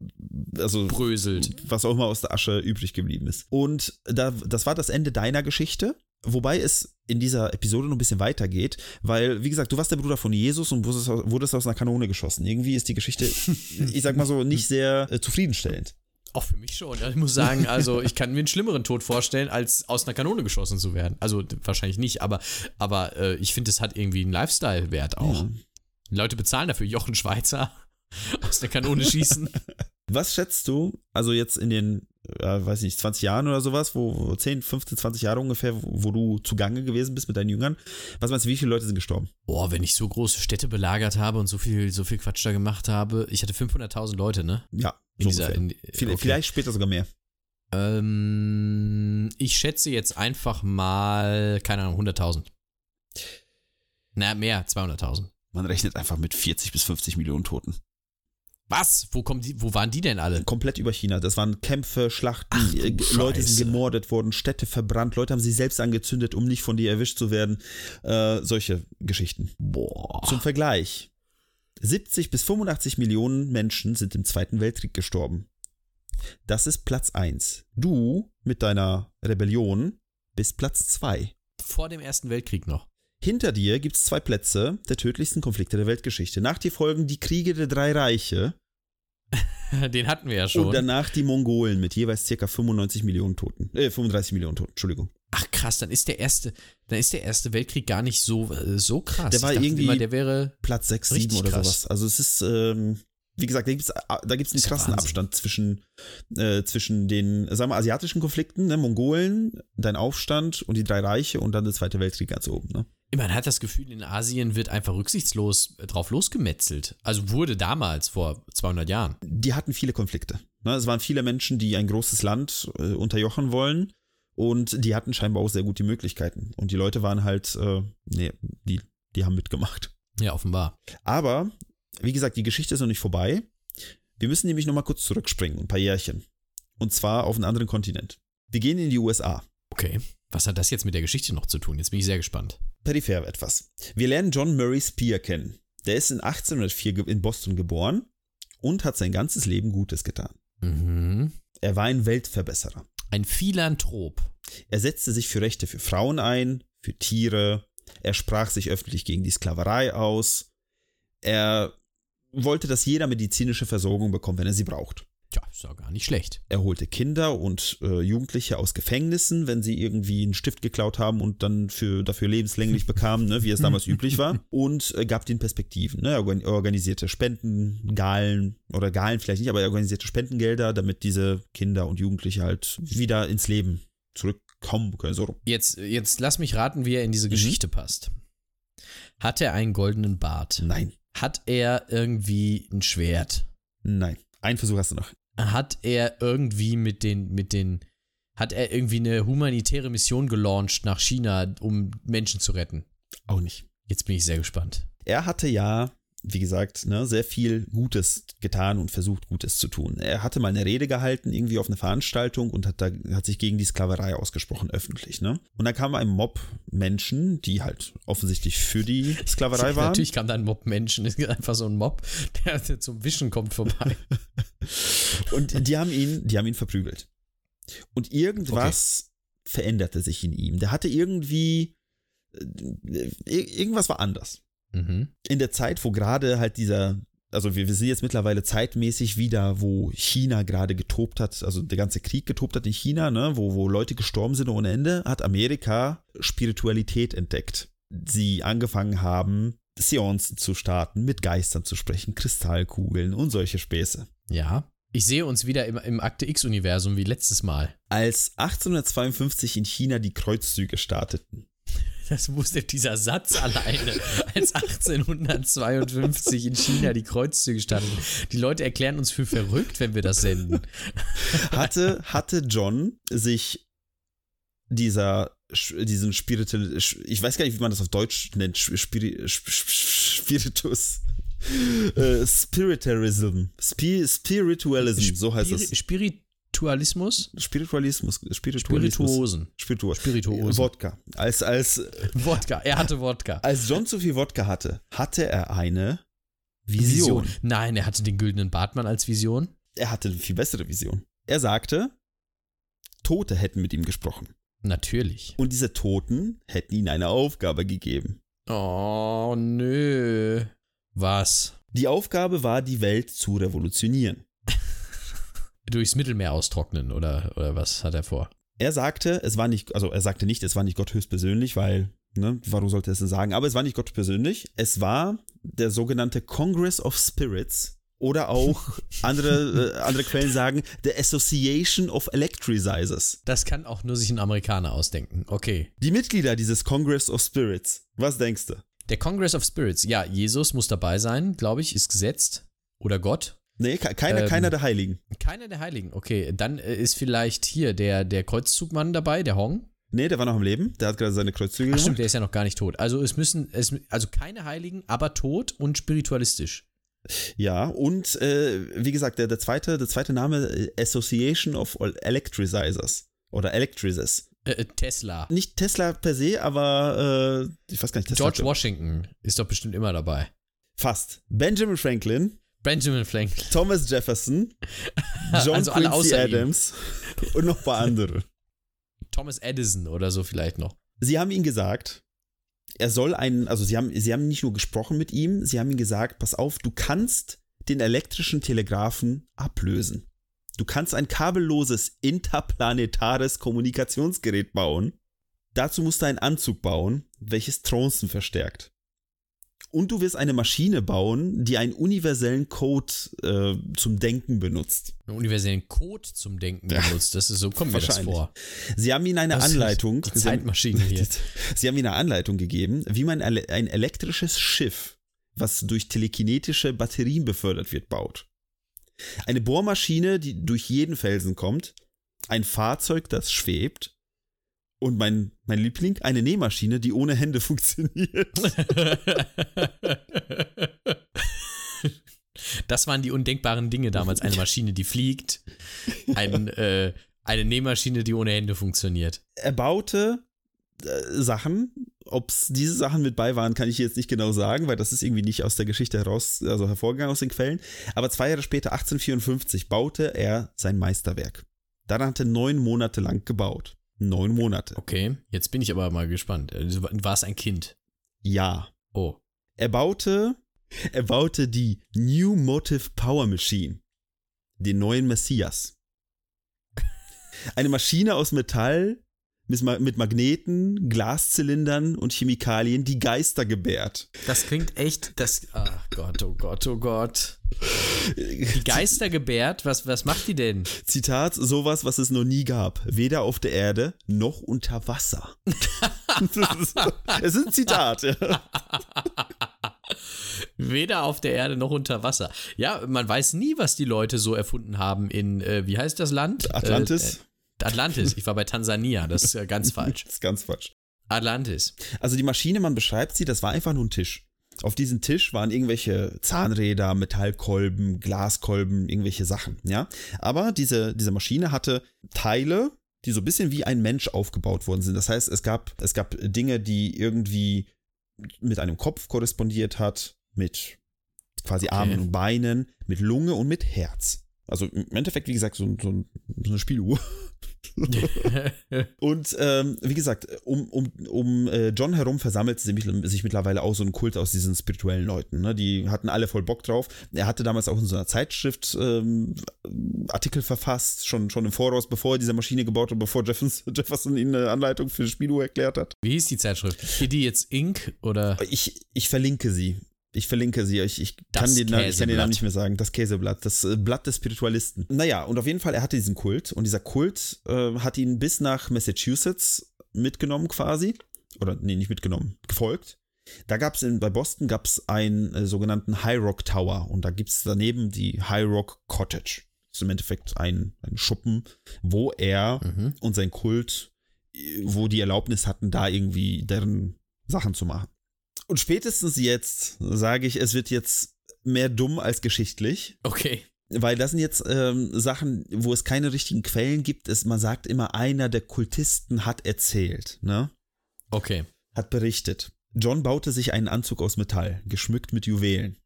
Also, was auch immer aus der Asche übrig geblieben ist. Und da, das war das Ende deiner Geschichte. Wobei es in dieser Episode noch ein bisschen weitergeht, weil, wie gesagt, du warst der Bruder von Jesus und wurdest, wurdest aus einer Kanone geschossen. Irgendwie ist die Geschichte, ich sag mal so, nicht sehr äh, zufriedenstellend.
Auch für mich schon. Ich muss sagen, also ich kann mir einen schlimmeren Tod vorstellen, als aus einer Kanone geschossen zu werden. Also wahrscheinlich nicht, aber, aber äh, ich finde, es hat irgendwie einen Lifestyle-Wert auch. Ja. Leute bezahlen dafür. Jochen Schweizer aus der Kanone schießen.
Was schätzt du, also jetzt in den, äh, weiß nicht, 20 Jahren oder sowas, wo 10, 15, 20 Jahre ungefähr, wo, wo du zugange gewesen bist mit deinen Jüngern, was meinst du, wie viele Leute sind gestorben?
Boah, wenn ich so große Städte belagert habe und so viel, so viel Quatsch da gemacht habe, ich hatte 500.000 Leute, ne?
Ja,
in
so
dieser, in,
vielleicht, okay. vielleicht später sogar mehr.
Ähm, ich schätze jetzt einfach mal, keine Ahnung, 100.000. Na, mehr, 200.000.
Man rechnet einfach mit 40 bis 50 Millionen Toten.
Was? Wo, kommen die, wo waren die denn alle?
Komplett über China. Das waren Kämpfe, Schlachten, Ach, äh, Leute sind gemordet worden, Städte verbrannt, Leute haben sich selbst angezündet, um nicht von dir erwischt zu werden. Äh, solche Geschichten.
Boah.
Zum Vergleich. 70 bis 85 Millionen Menschen sind im Zweiten Weltkrieg gestorben. Das ist Platz 1. Du mit deiner Rebellion bist Platz 2.
Vor dem Ersten Weltkrieg noch.
Hinter dir gibt es zwei Plätze der tödlichsten Konflikte der Weltgeschichte. Nach dir folgen die Kriege der drei Reiche.
Den hatten wir ja schon.
Und danach die Mongolen mit jeweils ca. 95 Millionen Toten. Äh, 35 Millionen Toten, Entschuldigung.
Ach krass, dann ist der erste, dann ist der erste Weltkrieg gar nicht so, äh, so krass.
Der war irgendwie immer,
der wäre
Platz 6, 7 oder krass. sowas. Also es ist, ähm, wie gesagt, da gibt es da gibt's einen krassen Wahnsinn. Abstand zwischen, äh, zwischen den, sagen wir, asiatischen Konflikten, ne, Mongolen, dein Aufstand und die drei Reiche und dann der Zweite Weltkrieg ganz oben. Ne?
Man hat das Gefühl, in Asien wird einfach rücksichtslos drauf losgemetzelt. Also wurde damals, vor 200 Jahren.
Die hatten viele Konflikte. Ne? Es waren viele Menschen, die ein großes Land äh, unterjochen wollen und die hatten scheinbar auch sehr gute Möglichkeiten. Und die Leute waren halt, äh, nee, die, die haben mitgemacht.
Ja, offenbar.
Aber, wie gesagt, die Geschichte ist noch nicht vorbei. Wir müssen nämlich nochmal kurz zurückspringen, ein paar Jährchen. Und zwar auf einen anderen Kontinent. Wir gehen in die USA.
Okay. Was hat das jetzt mit der Geschichte noch zu tun? Jetzt bin ich sehr gespannt.
Peripher etwas. Wir lernen John Murray Spear kennen. Der ist in 1804 in Boston geboren und hat sein ganzes Leben Gutes getan.
Mhm.
Er war ein Weltverbesserer.
Ein Philanthrop.
Er setzte sich für Rechte für Frauen ein, für Tiere. Er sprach sich öffentlich gegen die Sklaverei aus. Er wollte, dass jeder medizinische Versorgung bekommt, wenn er sie braucht.
Ja, ist ja gar nicht schlecht.
Er holte Kinder und äh, Jugendliche aus Gefängnissen, wenn sie irgendwie einen Stift geklaut haben und dann für, dafür lebenslänglich bekamen, ne, wie es damals üblich war, und äh, gab den Perspektiven. Ne? Er organisierte Spenden, Galen oder Galen vielleicht nicht, aber er organisierte Spendengelder, damit diese Kinder und Jugendliche halt wieder ins Leben zurückkommen können. So.
Jetzt, jetzt lass mich raten, wie er in diese mhm. Geschichte passt. Hat er einen goldenen Bart?
Nein.
Hat er irgendwie ein Schwert?
Nein. Einen Versuch hast du noch.
Hat er irgendwie mit den, mit den, hat er irgendwie eine humanitäre Mission gelauncht nach China, um Menschen zu retten?
Auch nicht.
Jetzt bin ich sehr gespannt.
Er hatte ja wie gesagt, ne, sehr viel Gutes getan und versucht, Gutes zu tun. Er hatte mal eine Rede gehalten, irgendwie auf einer Veranstaltung und hat, da, hat sich gegen die Sklaverei ausgesprochen, öffentlich. Ne? Und dann kam ein Mob Menschen, die halt offensichtlich für die Sklaverei waren.
Natürlich kam da ein Mob Menschen, ist einfach so ein Mob, der, der zum Wischen kommt vorbei.
und die haben ihn, die haben ihn verprügelt. Und irgendwas okay. veränderte sich in ihm. Der hatte irgendwie, äh, irgendwas war anders.
Mhm.
In der Zeit, wo gerade halt dieser, also wir, wir sind jetzt mittlerweile zeitmäßig wieder, wo China gerade getobt hat, also der ganze Krieg getobt hat in China, ne, wo, wo Leute gestorben sind ohne Ende, hat Amerika Spiritualität entdeckt. Sie angefangen haben, Seancen zu starten, mit Geistern zu sprechen, Kristallkugeln und solche Späße.
Ja. Ich sehe uns wieder im, im Akte X-Universum wie letztes Mal.
Als 1852 in China die Kreuzzüge starteten,
Das wusste dieser Satz alleine, als 1852 in China die Kreuzzüge standen. Die Leute erklären uns für verrückt, wenn wir das senden.
hatte, hatte John sich dieser, diesen Spiritul, ich weiß gar nicht, wie man das auf Deutsch nennt, Spiri, Spiritus. Äh, Spiritualism. Spi Spiritualism, so heißt es.
Spiritualismus?
Spiritualismus. Spiritualismus.
Spirituosen.
Spirituosen.
Spirituosen.
Wodka. Als, als,
Wodka. Er hatte Wodka.
als John zu viel Wodka hatte, hatte er eine Vision.
Nein, er hatte den güldenen Bartmann als Vision.
Er hatte eine viel bessere Vision. Er sagte, Tote hätten mit ihm gesprochen.
Natürlich.
Und diese Toten hätten ihm eine Aufgabe gegeben.
Oh, nö. Was?
Die Aufgabe war, die Welt zu revolutionieren.
Durchs Mittelmeer austrocknen oder, oder was hat er vor?
Er sagte, es war nicht, also er sagte nicht, es war nicht Gott höchstpersönlich, weil, ne, warum sollte er es denn sagen? Aber es war nicht Gott persönlich. Es war der sogenannte Congress of Spirits oder auch andere, äh, andere Quellen sagen, the Association of Electricizers.
Das kann auch nur sich ein Amerikaner ausdenken. Okay.
Die Mitglieder dieses Congress of Spirits, was denkst du?
Der Congress of Spirits. Ja, Jesus muss dabei sein, glaube ich, ist gesetzt. Oder Gott.
Nee, ke- keiner,
Ähm,
keiner der Heiligen.
Keiner der Heiligen. Okay, dann äh, ist vielleicht hier der, der Kreuzzugmann dabei, der Hong.
Nee, der war noch am Leben. Der hat gerade seine Kreuzzüge
Ach stimmt, der ist ja noch gar nicht tot. Also es müssen, es, also keine Heiligen, aber tot und spiritualistisch.
Ja, und äh, wie gesagt, der, der, zweite, der zweite Name äh, Association of Electricizers oder Electrices.
Äh, äh, Tesla.
Nicht Tesla per se, aber äh, ich weiß gar nicht, Tesla.
George Washington ist doch bestimmt immer dabei.
Fast. Benjamin Franklin,
Benjamin Franklin.
Thomas Jefferson, John
Also
Quincy
außer ihm.
Adams und noch ein paar andere.
Thomas Edison oder so vielleicht noch.
Sie haben ihm gesagt, er soll einen, also sie haben, sie haben nicht nur gesprochen mit ihm, sie haben ihm gesagt, pass auf, du kannst den elektrischen Telegraphen ablösen. Du kannst ein kabelloses interplanetares Kommunikationsgerät bauen. Dazu musst du einen Anzug bauen, welches Trancen verstärkt. Und du wirst eine Maschine bauen, die einen universellen Code äh, zum Denken benutzt.
Einen universellen Code zum Denken
Ja.
benutzt. Das ist so, kommt mir das vor.
Sie haben ihnen eine
Das
Anleitung.
Die
Sie haben-
Zeitmaschine hier.
Sie haben ihnen eine Anleitung gegeben, wie man ein elektrisches Schiff, was durch telekinetische Batterien befördert wird, baut. Eine Bohrmaschine, die durch jeden Felsen kommt, ein Fahrzeug, das schwebt und mein, mein Liebling, eine Nähmaschine, die ohne Hände funktioniert.
Das waren die undenkbaren Dinge damals. Eine Maschine, die fliegt. Ein, äh, eine Nähmaschine, die ohne Hände funktioniert.
Er baute äh, Sachen. Ob es diese Sachen mit bei waren, kann ich jetzt nicht genau sagen, weil das ist irgendwie nicht aus der Geschichte heraus, also hervorgegangen aus den Quellen. Aber zwei Jahre später, 1854, baute er sein Meisterwerk. Daran hat er neun Monate lang gebaut. Neun Monate.
Okay, jetzt bin ich aber mal gespannt. Also, War es ein Kind?
Ja.
Oh.
Er baute, er baute die New Motive Power Machine. Den neuen Messias. Eine Maschine aus Metall mit Ma- mit Magneten, Glaszylindern und Chemikalien, die Geister gebärt.
Das klingt echt, das, ach Gott, oh Gott, oh Gott. Die Geister gebärt, was, was macht die denn?
Zitat, sowas, was es noch nie gab. Weder auf der Erde noch unter Wasser. Ist- es ist ein Zitat, ja.
Weder auf der Erde noch unter Wasser. Ja, man weiß nie, was die Leute so erfunden haben in, äh, wie heißt das Land?
Atlantis?
Äh, äh, Atlantis. Ich war bei Tansania, das ist ganz falsch.
Das ist ganz falsch.
Atlantis.
Also die Maschine, man beschreibt sie, das war einfach nur ein Tisch. Auf diesem Tisch waren irgendwelche Zahnräder, Metallkolben, Glaskolben, irgendwelche Sachen, ja. Aber diese, diese Maschine hatte Teile, die so ein bisschen wie ein Mensch aufgebaut worden sind. Das heißt, es gab, es gab Dinge, die irgendwie mit einem Kopf korrespondiert hat, mit quasi
Okay.
Armen und Beinen, mit Lunge und mit Herz. Also im Endeffekt, wie gesagt, so, so, eine Spieluhr. Und ähm, wie gesagt, um, um, um äh, John herum versammelt sich, sich mittlerweile auch so ein Kult aus diesen spirituellen Leuten. Ne? Die hatten alle voll Bock drauf. Er hatte damals auch in so einer Zeitschrift ähm, Artikel verfasst, schon, schon im Voraus, bevor er diese Maschine gebaut hat, bevor Jefferson, Jefferson ihm eine Anleitung für Spilo erklärt hat.
Wie hieß die Zeitschrift? Idiots Inc. oder?
Ich, ich verlinke sie. Ich verlinke sie. Ich, ich,
Das
kann den, Na- ich kann den
Käseblatt.
Namen nicht mehr sagen. Das Käseblatt. Das äh, Blatt des Spiritualisten. Naja, und auf jeden Fall, er hatte diesen Kult. Und dieser Kult äh, hat ihn bis nach Massachusetts mitgenommen quasi. Oder, nee, nicht mitgenommen. Gefolgt. Da gab es bei Boston gab es einen äh, sogenannten High Rock Tower. Und da gibt es daneben die High Rock Cottage. Das ist im Endeffekt ein, ein Schuppen, wo er
Mhm.
und sein Kult, äh, wo die Erlaubnis hatten, da irgendwie deren Sachen zu machen. Und spätestens jetzt sage ich, es wird jetzt mehr dumm als geschichtlich,
Okay.
weil das sind jetzt ähm, Sachen, wo es keine richtigen Quellen gibt. Es, man sagt immer, einer der Kultisten hat erzählt, ne?
Okay.
Hat berichtet. John baute sich einen Anzug aus Metall, geschmückt mit Juwelen.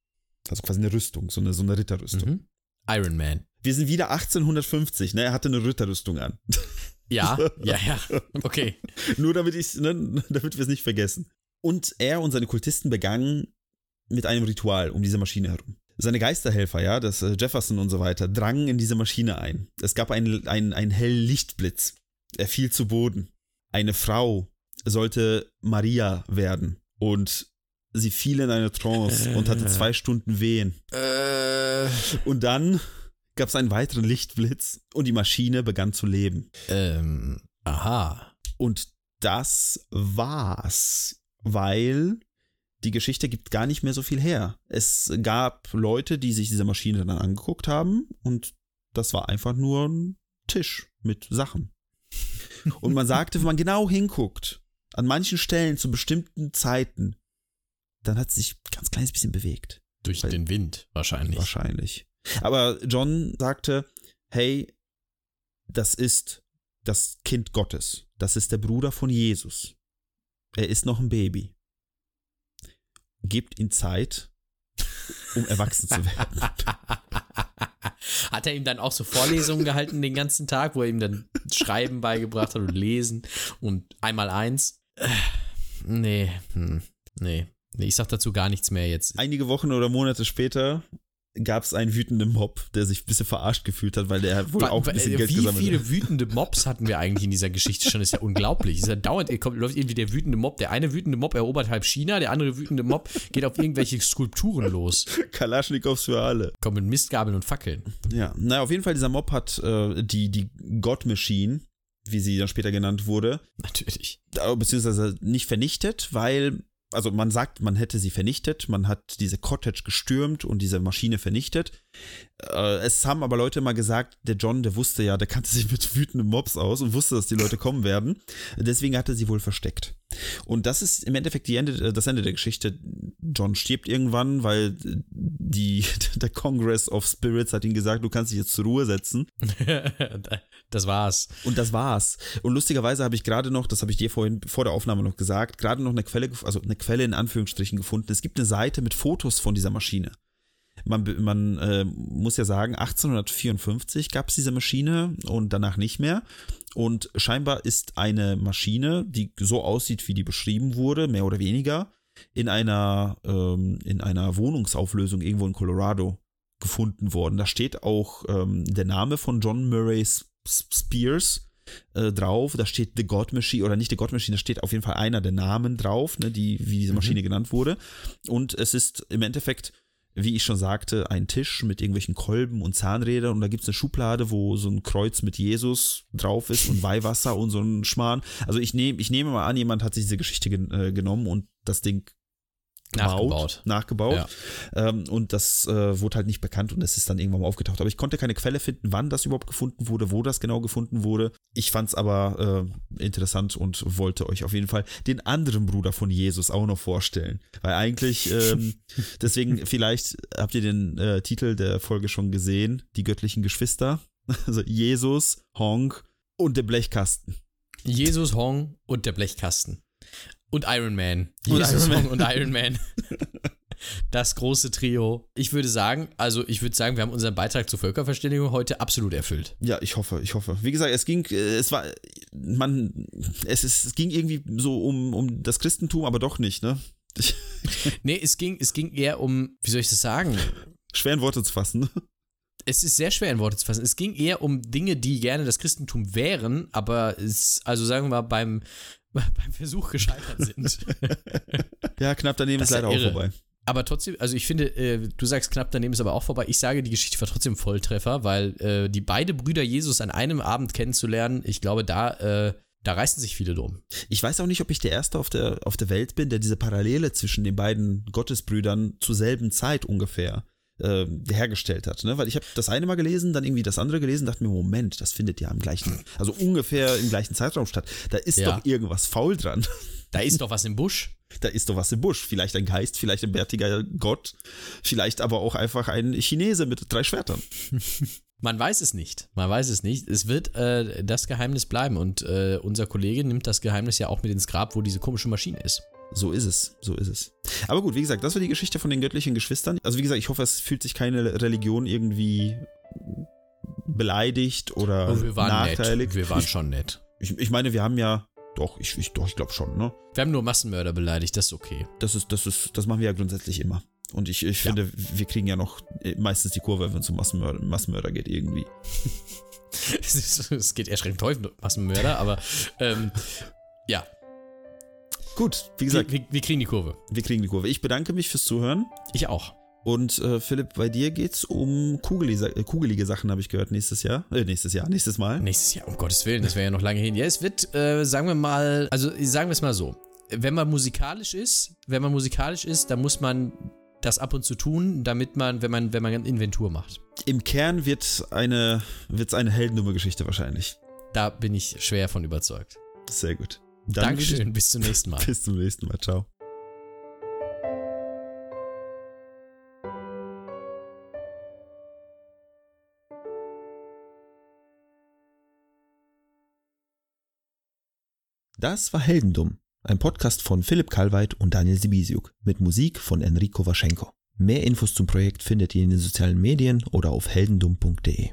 Also quasi eine Rüstung, so eine, so eine Ritterrüstung.
Mhm. Iron Man.
Wir sind wieder 1850, ne? Er hatte eine Ritterrüstung an.
Ja, ja, ja. Okay.
Nur damit ich, ne, damit wir es nicht vergessen. Und er und seine Kultisten begannen mit einem Ritual um diese Maschine herum. Seine Geisterhelfer, ja, das äh, Jefferson und so weiter, drangen in diese Maschine ein. Es gab einen, einen, einen hellen Lichtblitz. Er fiel zu Boden. Eine Frau sollte Maria werden. Und sie fiel in eine Trance und hatte zwei Stunden Wehen.
Äh,
Und dann gab es einen weiteren Lichtblitz und die Maschine begann zu leben.
ähm, aha.
Und das war's, weil die Geschichte gibt gar nicht mehr so viel her. Es gab Leute, die sich diese Maschine dann angeguckt haben und das war einfach nur ein Tisch mit Sachen. Und man sagte, wenn man genau hinguckt, an manchen Stellen zu bestimmten Zeiten, dann hat sie sich ein ganz kleines bisschen bewegt.
Durch
Weil-
den Wind wahrscheinlich.
Wahrscheinlich. Aber John sagte, hey, das ist das Kind Gottes. Das ist der Bruder von Jesus. Er ist noch ein Baby. Gebt ihm Zeit, um erwachsen zu werden.
Hat er ihm dann auch so Vorlesungen gehalten den ganzen Tag, wo er ihm dann Schreiben beigebracht hat und Lesen und einmal eins? Nee, hm, nee. Nee, ich sag dazu gar nichts mehr jetzt.
Einige Wochen oder Monate später gab es einen wütenden Mob, der sich ein bisschen verarscht gefühlt hat, weil der wohl auch ein bisschen Geld
Wie
gesammelt
viele
hat.
wütende Mobs hatten wir eigentlich in dieser Geschichte schon? Ist ja unglaublich. Ist ja dauernd, kommt, läuft irgendwie der wütende Mob. Der eine wütende Mob erobert halb China, der andere wütende Mob geht auf irgendwelche Skulpturen los.
Kalaschnikows für alle.
Kommen mit Mistgabeln und Fackeln.
Ja, naja, auf jeden Fall, dieser Mob hat äh, die, die God Machine, wie sie dann später genannt wurde,
Natürlich.
äh, beziehungsweise nicht vernichtet, weil, also man sagt, man hätte sie vernichtet, man hat diese Cottage gestürmt und diese Maschine vernichtet. Äh, es haben aber Leute mal gesagt, der John, der wusste ja, der kannte sich mit wütenden Mobs aus und wusste, dass die Leute kommen werden. Deswegen hat er sie wohl versteckt. Und das ist im Endeffekt die Ende, äh, das Ende der Geschichte. John stirbt irgendwann, weil die, der Congress of Spirits hat ihm gesagt, du kannst dich jetzt zur Ruhe setzen.
das war's.
Und das war's. Und lustigerweise habe ich gerade noch, das habe ich dir vorhin vor der Aufnahme noch gesagt, gerade noch eine Quelle, also eine Quelle in Anführungsstrichen gefunden. Es gibt eine Seite mit Fotos von dieser Maschine. Man, man äh, muss ja sagen, 1854 gab es diese Maschine und danach nicht mehr. Und scheinbar ist eine Maschine, die so aussieht, wie die beschrieben wurde, mehr oder weniger, in einer, ähm, in einer Wohnungsauflösung irgendwo in Colorado gefunden worden. Da steht auch ähm, der Name von John Murray Spears äh, drauf. Da steht The God Machine oder nicht The God Machine, da steht auf jeden Fall einer der Namen drauf, ne, die, wie diese Maschine genannt wurde. Und es ist im Endeffekt, wie ich schon sagte, ein Tisch mit irgendwelchen Kolben und Zahnrädern und da gibt es eine Schublade, wo so ein Kreuz mit Jesus drauf ist und Weihwasser und so ein Schmarrn. Also ich nehme ich nehme mal an, jemand hat sich diese Geschichte gen äh, genommen und das Ding
Nachgebaut.
gebaut, nachgebaut.
Ja.
Ähm, und das äh, wurde halt nicht bekannt und es ist dann irgendwann mal aufgetaucht. Aber ich konnte keine Quelle finden, wann das überhaupt gefunden wurde, wo das genau gefunden wurde. Ich fand es aber äh, interessant und wollte euch auf jeden Fall den anderen Bruder von Jesus auch noch vorstellen. Weil eigentlich, ähm, deswegen, vielleicht habt ihr den äh, Titel der Folge schon gesehen, die göttlichen Geschwister. Also Jesus, Honk und der Blechkasten.
Jesus, Hong und der Blechkasten. Und Iron Man.
Und
Jesus,
Iron Man.
Hong und Iron Man. das große Trio. Ich würde sagen, also ich würde sagen, wir haben unseren Beitrag zur Völkerverständigung heute absolut erfüllt.
Ja, ich hoffe, ich hoffe. Wie gesagt, es ging, äh, es war, man, es, ist, es ging irgendwie so um, um das Christentum, aber doch nicht, ne?
nee, es ging, es ging eher um, wie soll ich das sagen?
Schwer in Worte zu fassen. Ne?
Es ist sehr schwer in Worte zu fassen. Es ging eher um Dinge, die gerne das Christentum wären, aber es, also sagen wir mal, beim, beim Versuch gescheitert sind.
ja, knapp daneben das ist leider auch vorbei.
Aber trotzdem, also ich finde, äh, du sagst knapp daneben ist aber auch vorbei. Ich sage, die Geschichte war trotzdem Volltreffer, weil äh, die beide Brüder Jesus an einem Abend kennenzulernen, ich glaube, da, äh, da reißen sich viele drum.
Ich weiß auch nicht, ob ich der Erste auf der, auf der Welt bin, der diese Parallele zwischen den beiden Gottesbrüdern zur selben Zeit ungefähr äh, hergestellt hat. Ne? Weil ich habe das eine mal gelesen, dann irgendwie das andere gelesen, dachte mir, Moment, das findet ja im gleichen, also ungefähr im gleichen Zeitraum statt. Da ist ja. doch irgendwas faul dran.
Da ist doch was im Busch.
Da ist doch was im Busch. Vielleicht ein Geist, vielleicht ein bärtiger Gott, vielleicht aber auch einfach ein Chinese mit drei Schwertern.
Man weiß es nicht. Man weiß es nicht. Es wird äh, das Geheimnis bleiben und äh, unser Kollege nimmt das Geheimnis ja auch mit ins Grab, wo diese komische Maschine ist.
So ist es, so ist es. Aber gut, wie gesagt, das war die Geschichte von den göttlichen Geschwistern. Also wie gesagt, ich hoffe, es fühlt sich keine Religion irgendwie beleidigt oder
oh, wir waren
nachteilig.
Nett. Wir waren schon nett.
Ich, ich meine, wir haben ja doch, ich, ich, ich glaube schon, ne?
Wir haben nur Massenmörder beleidigt, das ist okay.
Das ist, das ist, das machen wir ja grundsätzlich immer. Und ich, ich ja. finde, wir kriegen ja noch meistens die Kurve, wenn es um Massenmörder, Massenmörder geht, irgendwie.
es geht erschreckend häufig um Massenmörder, aber ähm, ja,
Gut, wie gesagt.
Wir, wir, wir, kriegen die Kurve.
Wir kriegen die Kurve. Ich bedanke mich fürs Zuhören.
Ich auch.
Und äh, Philipp, bei dir geht's um kugelige, äh, kugelige Sachen, habe ich gehört, nächstes Jahr. Äh, nächstes Jahr, nächstes Mal.
Nächstes Jahr, um Gottes Willen, das wäre ja noch lange hin. Ja, es wird, äh, sagen wir mal, also sagen wir es mal so. Wenn man musikalisch ist, wenn man musikalisch ist, dann muss man das ab und zu tun, damit man, wenn man, wenn man Inventur macht.
Im Kern wird eine, wird's eine Heldennummer-Geschichte wahrscheinlich.
Da bin ich schwer von überzeugt.
Sehr gut.
Dann Dankeschön, bis zum nächsten Mal.
bis zum nächsten Mal, ciao. Das war Heldendumm, ein Podcast von Philipp Kalweit und Daniel Sibisiuk mit Musik von Enrico Waschenko. Mehr Infos zum Projekt findet ihr in den sozialen Medien oder auf heldendumm.de.